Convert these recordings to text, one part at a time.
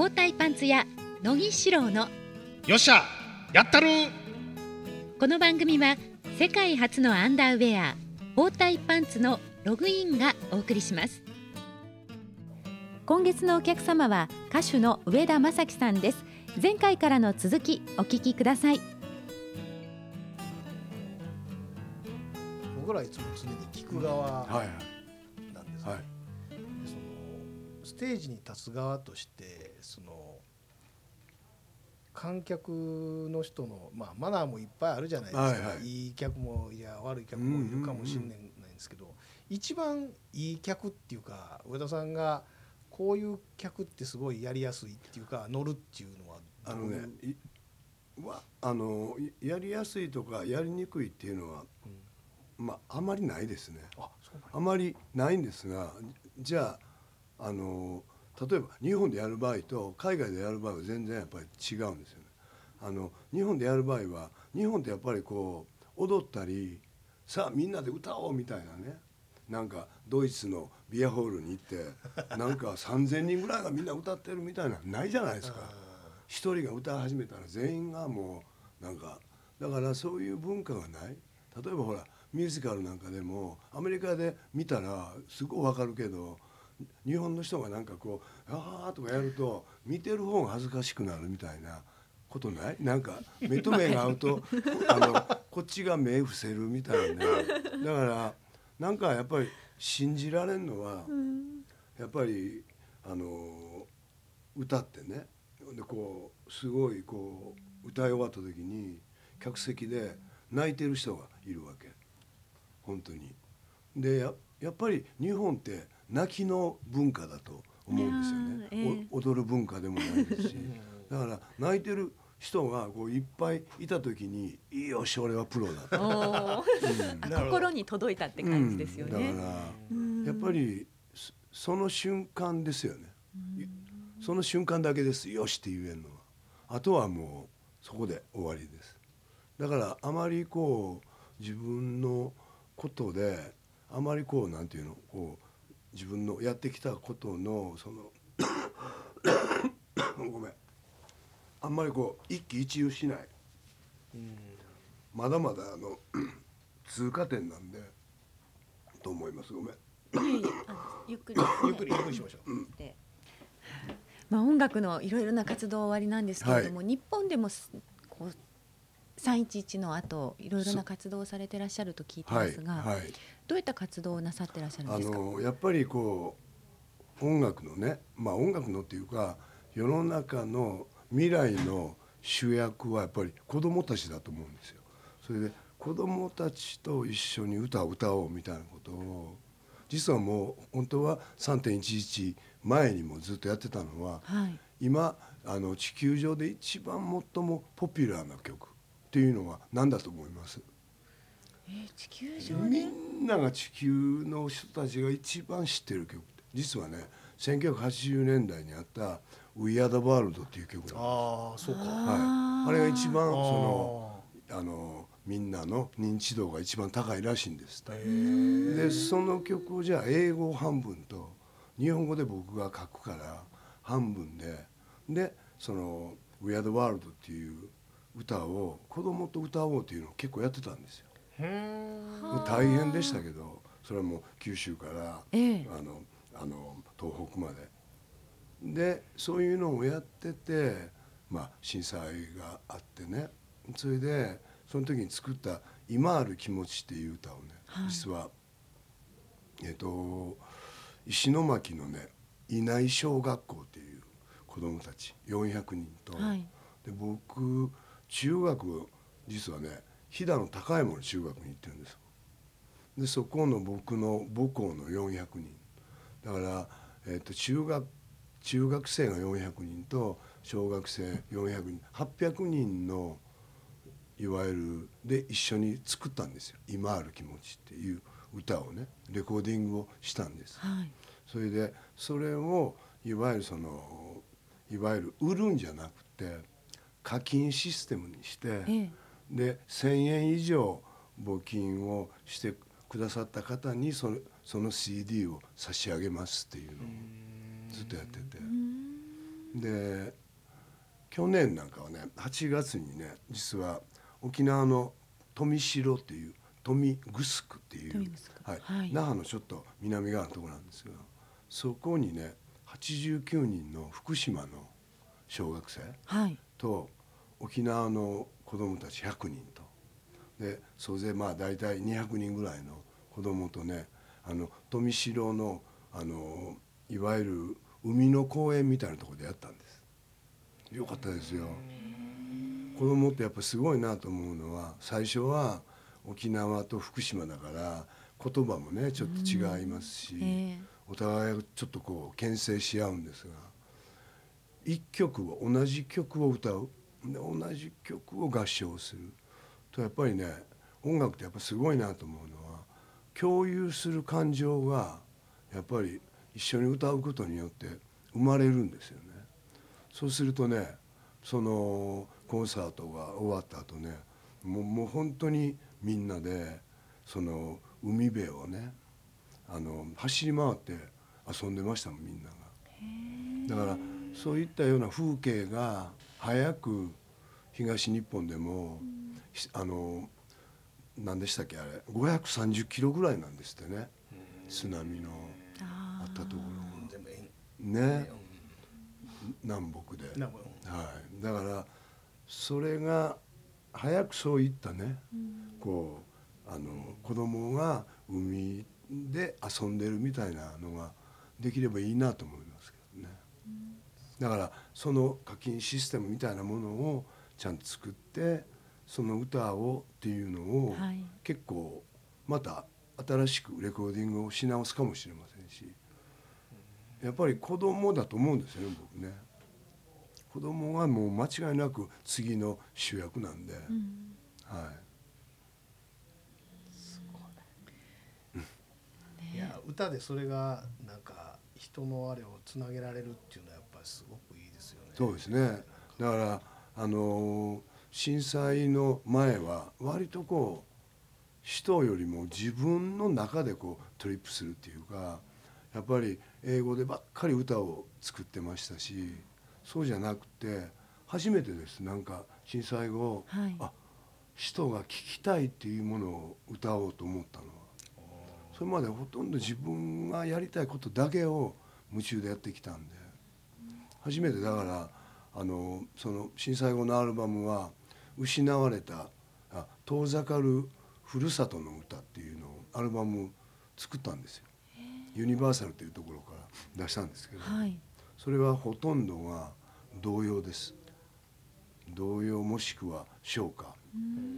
包帯パンツ屋乃木志郎のよっしゃやったる。この番組は世界初のアンダーウェア包帯パンツのログインがお送りします。今月のお客様は歌手の上田正樹さんです。前回からの続きお聞きください。僕らいつも常に聞く側はいなんですね、はい。でそのステージに立つ側としてその観客の人の、まあ、マナーもいっぱいあるじゃないですか、はいはい。いい客もいや悪い客もいるかもしれないんですけど、一番いい客っていうか上田さんがこういう客ってすごいやりやすいっていうか乗るっていうのはあのねいわあのいやりやすいとかやりにくいっていうのは、まああまりないですね。ああまりないんですがじゃああの例えば日本でやる場合と海外でやる場合は全然やっぱり違うんですよね。あの日本でやる場合は日本ってやっぱりこう踊ったりさあみんなで歌おうみたいなね。なんかドイツのビアホールに行ってなんか3,000人ぐらいがみんな歌ってるみたいなのないじゃないですか。一人が歌い始めたら全員がもうなんかだからそういう文化がない。例えばほらミュージカルなんかでもアメリカで見たらすごいわかるけど日本の人がなんかこう「ああ」とかやると見てる方が恥ずかしくなるみたいなことない？なんか目と目が合うと あのこっちが目伏せるみたいな。だからなんかやっぱり信じられんのはやっぱりあの歌ってね。でこうすごいこう歌い終わった時に客席で泣いてる人がいるわけ。本当に。でややっぱり日本って泣きの文化だと思うんですよね、ええ。お踊る文化でもないですし。だから泣いてる人がこういっぱいいた時に「いいよし俺はプロだ」と。お心に届いたって感じですよね、うんだからやっぱりそその瞬間ですよね、その瞬間だけです。よしって言えるのは。あとはもうそこで終わりです。だからあまりこう自分のことであまりこうなんていうのこう自分のやってきたことのその ごめん。あんまりこう一喜一憂しない。まだまだあの 通過点なんでと思います。ごめん。ゆっくり。ゆっくりゆっくりしましょう。でまあ、音楽のいろいろな活動終わりなんですけれども、日本でもすこう311の後いろいろな活動をされてらっしゃると聞いてはいますが、はいどういった活動をなさってらっしゃるんあですか？のやっぱりこう音楽のねまあ音楽のっていうか世の中の未来の主役はやっぱり子供たちだと思うんですよ。それで子供たちと一緒に歌を歌おうみたいなことを実はもう本当は3.11前にもずっとやってたのははい。今あの地球上で一番最もポピュラーな曲っていうのは何だと思います？えー地球上みでんなが地球の人たちが一番知ってる曲って。実はね1980年代にあった「We Are the World」っていう曲なんああそうか。はい、あれが一番そあのあのみんなの認知度が一番高いらしいんですでその曲をじゃあ英語半分と日本語で僕が書くから半分ででその「We Are the World」っていう歌を子供と歌おうっていうのを結構やってたんですよ。大変でしたけどそれはもう九州から、ええ。あのあの東北まで。でそういうのをやってて、まあ、震災があってね。それでその時に作った「今ある気持ち」っていう歌をね、はい。実はえっ、と石巻のね稲井小学校っていう子供たち400人と、はい。で僕中学実はね飛騨の高山の中学に行ってるんですよ。でそこの僕の母校の400人。だから、えっと中学中学生が400人と小学生400人。800人のいわゆるで一緒に作ったんですよ「今ある気持ち」っていう歌をね。レコーディングをしたんです。はい。それでそれをいわゆるそのいわゆる売るんじゃなくて課金システムにして、ええ。で1,000円以上募金をしてくださった方にそのその CD を差し上げますっていうのをずっとやってて。で去年なんかはね8月にね実は沖縄の富城っていう富城っていう、はい、はい、那覇のちょっと南側のところなんですがそこにね89人の福島の小学生と沖縄の子どもたち100人と。で総勢まあ大体200人ぐらいの子どもとねあの富城のあのいわゆる海の公園みたいなところでやったんです。よかったですよ。子供ってやっぱすごいなと思うのは最初は沖縄と福島だから言葉もねちょっと違いますし、えー、お互いちょっとこう牽制し合うんですが一曲を同じ曲を歌う同じ曲を合唱するとやっぱりね音楽ってやっぱすごいなと思うのは共有する感情がやっぱり一緒に歌うことによって生まれるんですよね。そうするとねそのコンサートが終わった後ねもうもう本当にみんなでその海辺をねあの走り回って遊んでましたもんみんなが。だからそういったような風景が早く東日本でも、うん、あの何でしたっけあれ530キロぐらいなんですってね。津波のあったところが。ね。南北で、はい、だからそれが早くそういったね、うん、こうあの子供が海で遊んでるみたいなのができればいいなと思う。ん、だからその課金システムみたいなものをちゃんと作ってその歌をっていうのを結構また新しくレコーディングをし直すかもしれませんしやっぱり子供だと思うんですよね僕ね。子供はもう間違いなく次の主役なんで、うん、はい。いや歌でそれがなんか人のあれをつなげられるっていうのはやっぱりすごくいいですよね。そうですね。だからあのー、震災の前は割とこう人よりも自分の中でこうトリップするっていうかやっぱり英語でばっかり歌を作ってましたしそうじゃなくて初めてです。なんか震災後、はい、あ人が聴きたいっていうものを歌おうと思ったのは。それまでほとんど自分がやりたいことだけを夢中でやってきたんで初めてだからあのその震災後のアルバムは「失われたあ遠ざかるふるさとの歌」っていうのをアルバム作ったんですよ。ユニバーサルというところから出したんですけど、はい、それはほとんどが童謡です。童謡もしくは唱歌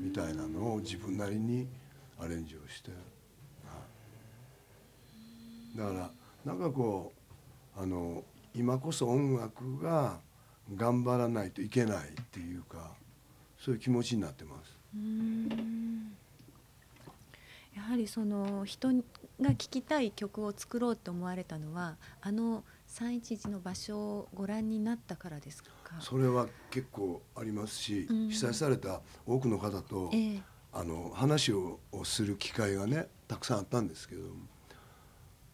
みたいなのを自分なりにアレンジをして、はい、だからなんかこうあの今こそ音楽が頑張らないといけないっていうかそういう気持ちになってます。やはりその人が聴きたい曲を作ろうと思われたのはあの311の場所をご覧になったからですか？それは結構ありますし、うん、被災された多くの方と、えー、あの話をする機会がねたくさんあったんですけど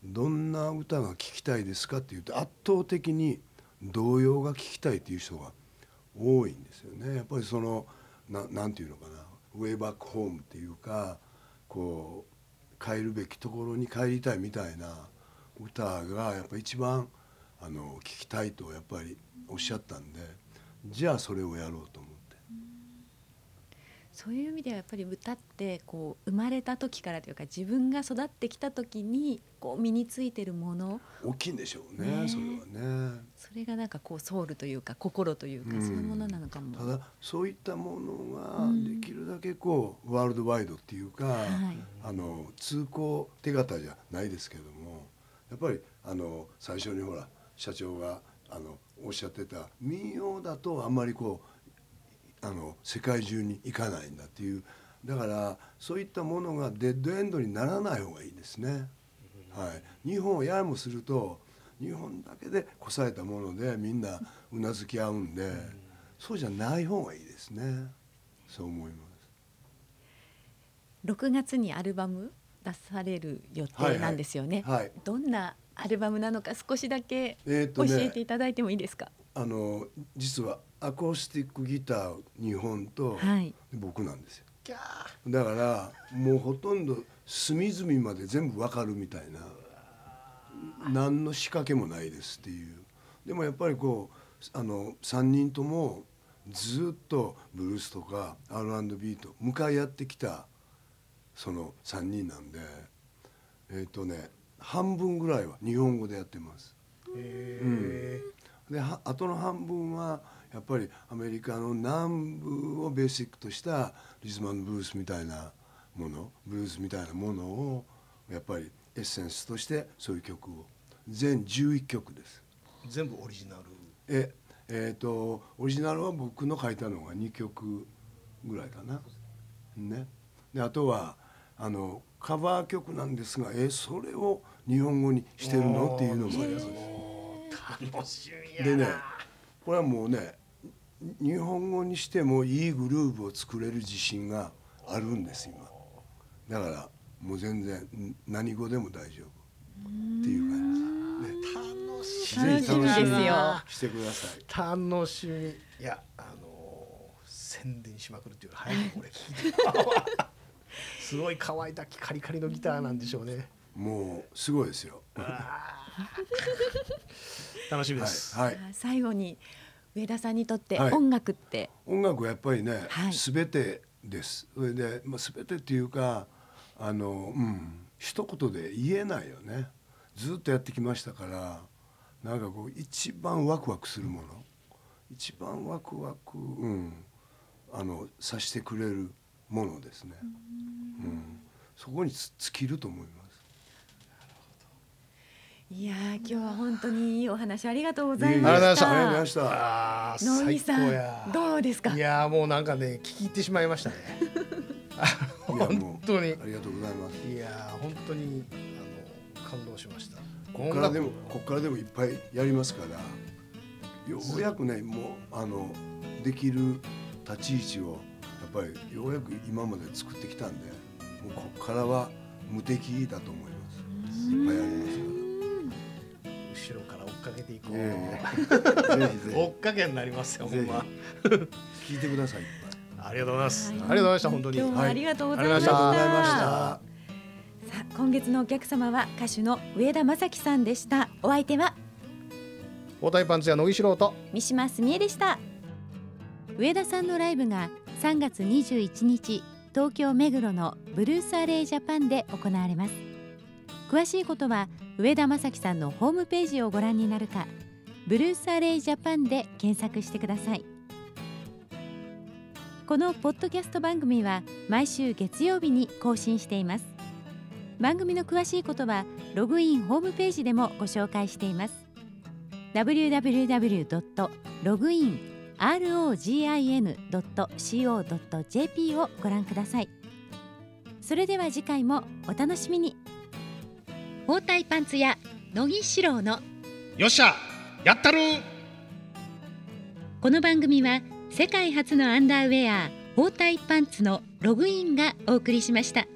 どんな歌が聴きたいですかっていうと圧倒的に童謡が聴きたいっていう人が多いんですよね。やっぱりそのななんていうのかなウェイバックホームっていうかこう帰るべきところに帰りたいみたいな歌がやっぱ一番あの聞きたいとやっぱりおっしゃったんでじゃあそれをやろうと。そういう意味ではやっぱり歌ってこう生まれた時からというか自分が育ってきた時にこう身についてるもの。大きいんでしょうね、ね、それはね。それがなんかこうソウルというか心というか、そういうものなのかも。ただそういったものができるだけこう、ワールドワイドっていうか、はい、あの通行手形じゃないですけどもやっぱりあの最初にほら社長があのおっしゃってた民謡だとあんまりこうあの世界中に行かないんだっていう。だからそういったものがデッドエンドにならない方がいいですね。はい、日本をややもすると日本だけでこされたものでみんなうなずき合うんで、そうじゃない方がいいですね。そう思います。6月にアルバム出される予定なんですよね、はいはい。はい、どんなアルバムなのか少しだけ教えていただいてもいいですか、あの実はアコースティックギター2本とはい。僕なんですよ。だからもうほとんど隅々まで全部わかるみたいな何の仕掛けもないですっていう。でもやっぱりこうあの3人ともずっとブルースとか R&B と向かい合ってきたその3人なんでえっ、とね半分ぐらいは日本語でやってます。へではあとの半分はやっぱりアメリカの南部をベーシックとしたリズムブルースみたいなものブルースみたいなものをやっぱりエッセンスとしてそういう曲を全11曲です。ー全部オリジナル？ええー、とオリジナルは僕の書いたのが2曲ぐらいかな。ね、であとはあのカバー曲なんですがえそれを日本語にしてるの？っていうのもあります。楽しみやなでねこれはもうねに日本語にしてもいいグルーヴを作れる自信があるんです今だからもう全然ん何語でも大丈夫っていう感じで楽しぜひ楽しみです。よしてください楽しみいやあのー宣伝しまくるっていうか早くこれ聞いてすごい乾いたカリカリのギターなんでしょうねもうす。ごいですよ楽しみではい、す、はい、最後に上田さんにとってはい。音楽って、音楽はやっぱりね、はい。全てです。それで、まあ、全てっていうかあのうん一言で言えないよね。ずっとやってきましたからなんかこう一番ワクワクするもの一番ワクワク、うん、あのさしてくれるものですね、うん、そこにつ尽きると思いますいやー今日は本当にいいお話ありがとうございました。ありがとうございました。野木さんどうですか？い。やーもうなんかね聞き入ってしまいましたね。あ のいやもう。本当に。ありがとうございます。いやー本当にあの感動しました。ここからでもここからでもいっぱいやりますからようやくねもうあのできる立ち位置をやっぱりようやく今まで作ってきたんでもうここからは無敵だと思います。いっぱいやりますか後ろから追っかけていこう、ら、ええ。ぜひぜ追っかけになりますよほんま。ひ聞いてください。ありがとうございます、はい。ありがとうございました本当に今日もありがとうございまはいした。ありがとうございました。さあ今月のお客様は歌手の上田正樹さんでした。お相手は？包帯パンツ屋野木素人三島澄江でした。上田さんのライブが3月21日東京目黒のブルースアレイジャパンで行われます詳しいことは上田正樹さんのホームページをご覧になるかブルースアレイジャパンで検索してください。このポッドキャスト番組は毎週月曜日に更新しています。番組の詳しいことはログインホームページでもご紹介しています。www.login.co.jp をご覧ください。それでは次回もお楽しみに。包帯パンツ屋乃木志郎のよっしゃやったるこの番組は世界初のアンダーウェア包帯パンツのログインがお送りしました